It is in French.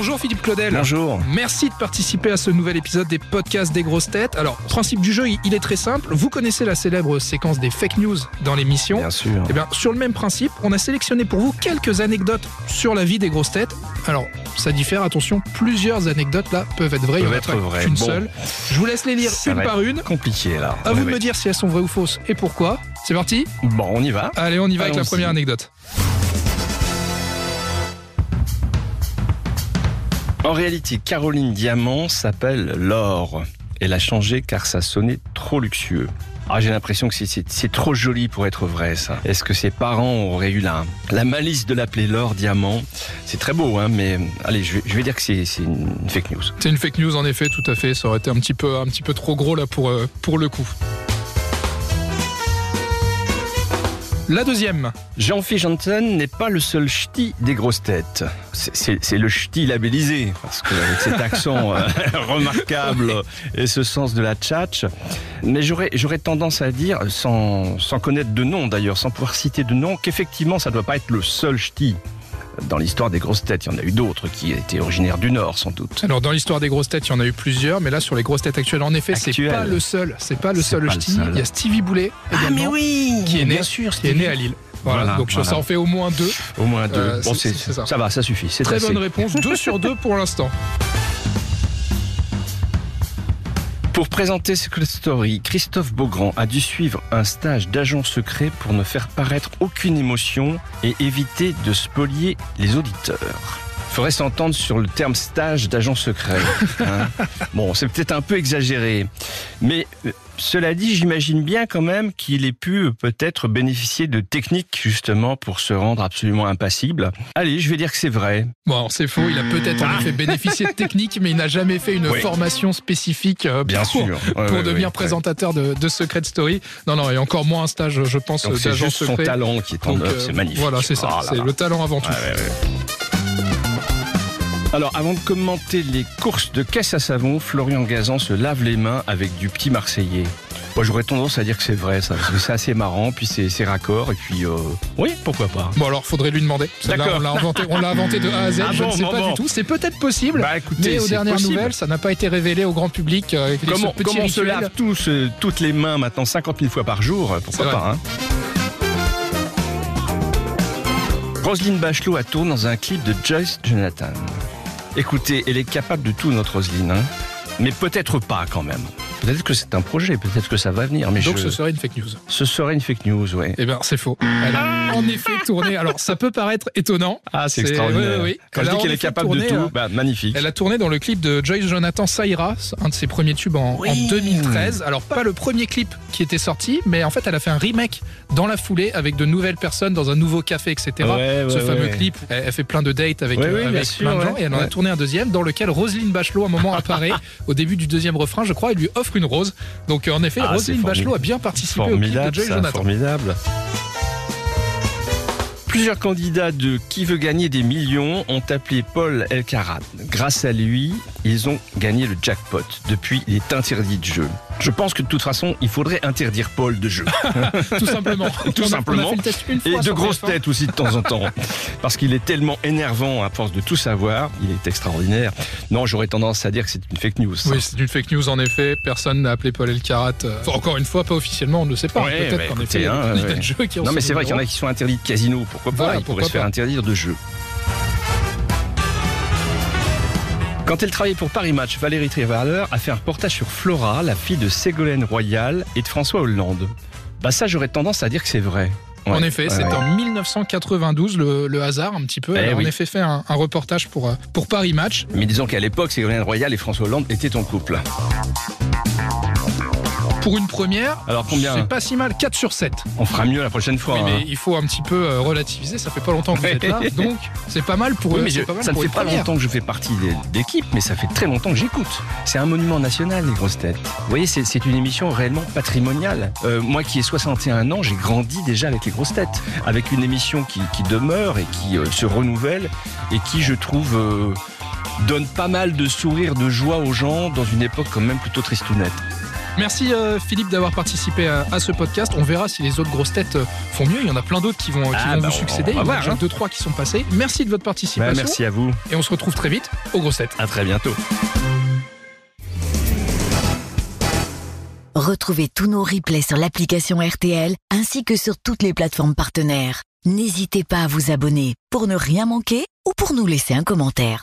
Bonjour Philippe Claudel. Bonjour. Merci de participer à ce nouvel épisode des podcasts des grosses têtes. Alors, principe du jeu, il est très simple. Vous connaissez la célèbre séquence des fake news dans l'émission. Bien sûr. Eh bien, sur le même principe, on a sélectionné pour vous quelques anecdotes sur la vie des grosses têtes. Alors, ça diffère, attention, plusieurs anecdotes là peuvent être vraies, il n'y en a être pas vraies. qu'une Bon. seule. Je vous laisse les lire Ça une va par être une. Compliqué là. À vous de me dire si elles sont vraies ou fausses et pourquoi. C'est parti Bon, on y va. Allez, on y va avec la première anecdote. En réalité, Caroline Diamant s'appelle Laure. Elle a changé car ça sonnait trop luxueux. Ah, j'ai l'impression que c'est- trop joli pour être vrai, ça. Est-ce que ses parents auraient eu la, malice de l'appeler Laure Diamant? C'est très beau, hein, mais allez, je vais, dire que c'est une fake news. C'est une fake news en effet, tout à fait. Ça aurait été un petit peu, trop gros là pour, euh, pour le coup. La deuxième. Jean-Philippe Janssen n'est pas le seul ch'ti des grosses têtes. C'est- le ch'ti labellisé, parce qu'avec cet accent euh, remarquable et ce sens de la tchatch. Mais j'aurais j'aurais tendance à dire, sans, sans connaître de nom d'ailleurs, sans pouvoir citer de nom, qu'effectivement ça ne doit pas être le seul ch'ti. Dans l'histoire des grosses têtes, il y en a eu d'autres qui étaient originaires du Nord sans doute. Alors dans l'histoire des grosses têtes, il y en a eu plusieurs, mais là sur les grosses têtes actuelles, en effet, c'est pas le seul. C'est pas le seul pas le ch'ti. seul. Il y a Stevie Boulet également, oui qui est né, Bien sûr, qui est né à Lille. Voilà, Voilà, donc voilà. ça en fait au moins deux. Au moins deux. Euh, bon, ça. ça. va, ça suffit. C'est Très assez. bonne réponse, deux sur deux pour l'instant. Pour présenter Secret Story, Christophe Beaugrand a dû suivre un stage d'agent secret pour ne faire paraître aucune émotion et éviter de spolier les auditeurs. Faudrait s'entendre sur le terme stage d'agent secret. hein. Bon, c'est peut-être un peu exagéré, mais euh, cela dit, j'imagine bien quand même qu'il ait pu euh, peut-être bénéficier de techniques justement pour se rendre absolument impassible. Allez, je vais dire que c'est vrai. Bon, c'est faux. Il a peut-être en effet bénéficié de techniques, mais il n'a jamais fait une Oui. formation spécifique euh, Bien pour, sûr. Ouais, pour ouais, devenir ouais. présentateur de, de Secret Story. Non, non, et encore moins un stage, je pense, c'est d'agent juste son secret. talent qui est en œuvre, euh, c'est magnifique. Voilà, c'est ça. Oh c'est le talent avant tout. Alors, avant de commenter les courses de caisse à savon, Florian Gazan se lave les mains avec du petit Marseillais. Moi, j'aurais tendance à dire que c'est vrai, ça, parce que c'est assez marrant, puis c'est c'est raccord, et puis euh, oui, pourquoi pas. Bon, alors, faudrait lui demander. D'accord. on l'a inventé, on l'a inventé de A à Z. Ah je bon, ne sais bon, pas bon. du tout. C'est peut-être possible. Bah écoutez, mais aux dernières possible. nouvelles, ça n'a pas été révélé au grand public. euh, avec les- Comment, on se lave tous, euh, toutes les mains maintenant 50 000 fois par jour C'est Pourquoi vrai. pas hein Roselyne Bachelot a tourné dans un clip de Joyce Jonathan. Écoutez, elle est capable de tout, notre Roselyne. hein. Mais peut-être pas quand même. Peut-être que c'est un projet, peut-être que ça va venir. Mais Donc, je- ce serait une fake news. ce serait une fake news, ouais. Eh bien, c'est faux. Elle a en effet tourné. Alors, ça peut paraître étonnant. Ah, c'est extraordinaire. oui, oui. Quand Elle je a dis qu'elle est capable tourné, de tout, euh, bah, magnifique. Elle a tourné dans le clip de Joyce Jonathan Saira, un de ses premiers tubes en, Oui. en 2013. Alors pas le premier clip qui était sorti, mais en fait elle a fait un remake dans la foulée avec de nouvelles personnes dans un nouveau café, etc. Ouais, ouais, Ce fameux ouais. clip, elle, elle fait plein de dates avec, Ouais, euh, oui, bien avec sûr, plein de gens ouais, et elle en a tourné un deuxième dans lequel Roselyne Bachelot à un moment apparaît au début du deuxième refrain, je crois, elle lui offre une rose. Donc euh, en effet, Ah, Roselyne Bachelot a bien participé au clip de Formidable, Joyce ça, Jonathan. formidable. Plusieurs candidats de Qui veut gagner des millions ont appelé Paul Elkarat. Grâce à lui, ils ont gagné le jackpot. Depuis, il est interdit de jeu. Je pense que de toute façon, il faudrait interdire Paul de jeu. Tout simplement. Tout On On simplement. Et de grosses TF1. têtes aussi de temps en temps. Parce qu'il est tellement énervant à force de tout savoir. Il est extraordinaire. Non, j'aurais tendance à dire que c'est une fake news. Oui, c'est une fake news en effet. Personne n'a appelé Paul Elkarat. euh, Enfin, encore une fois, pas officiellement, on ne sait pas. Ouais, Peut-être bah, qu'en écoutez, effet, il y a des candidats ouais. de jeu qui ont Non, mais ce c'est vrai qu'il y en a qui sont interdits de casino. Pourquoi pas Voilà, Ils pourraient se faire pas. interdire de jeu. Quand elle travaillait pour Paris Match, Valérie Trierweiler a fait un reportage sur Flora, la fille de Ségolène Royal et de François Hollande. Bah ça, j'aurais tendance à dire que c'est vrai. Ouais, En effet, ouais, c'est ouais. en 1992, le, le hasard un petit peu. Eh Elle a oui. en effet fait un, un reportage pour, euh, pour Paris Match. Mais disons qu'à l'époque, Ségolène Royal et François Hollande étaient en couple. Pour une première, Alors combien c'est pas si mal, 4 sur 7. On fera mieux la prochaine fois. Oui, hein. mais il faut un petit peu euh, relativiser, ça fait pas longtemps que vous êtes là, donc c'est pas mal pour Oui, eux. mais je- pas mal ça ne fait pas longtemps que je fais partie d'équipe, mais ça fait très longtemps que j'écoute. C'est un monument national, les grosses têtes. Vous voyez, c'est c'est une émission réellement patrimoniale. Euh, moi qui ai 61 ans, j'ai grandi déjà avec les grosses têtes, avec une émission qui, qui demeure et qui euh, se renouvelle et qui, je trouve, euh, donne pas mal de sourires, de joie aux gens dans une époque quand même plutôt tristounette. Merci euh, Philippe d'avoir participé à, à ce podcast. On verra si les autres grosses têtes euh, font mieux. Il y en a plein d'autres qui vont, qui Ah, vont bah, vous succéder. Il y en a déjà hein. deux, trois qui sont passés. Merci de votre Bah, participation. merci à vous. Et on se retrouve très vite aux grosses têtes. À très bientôt. Retrouvez tous nos replays sur l'application RTL ainsi que sur toutes les plateformes partenaires. N'hésitez pas à vous abonner pour ne rien manquer ou pour nous laisser un commentaire.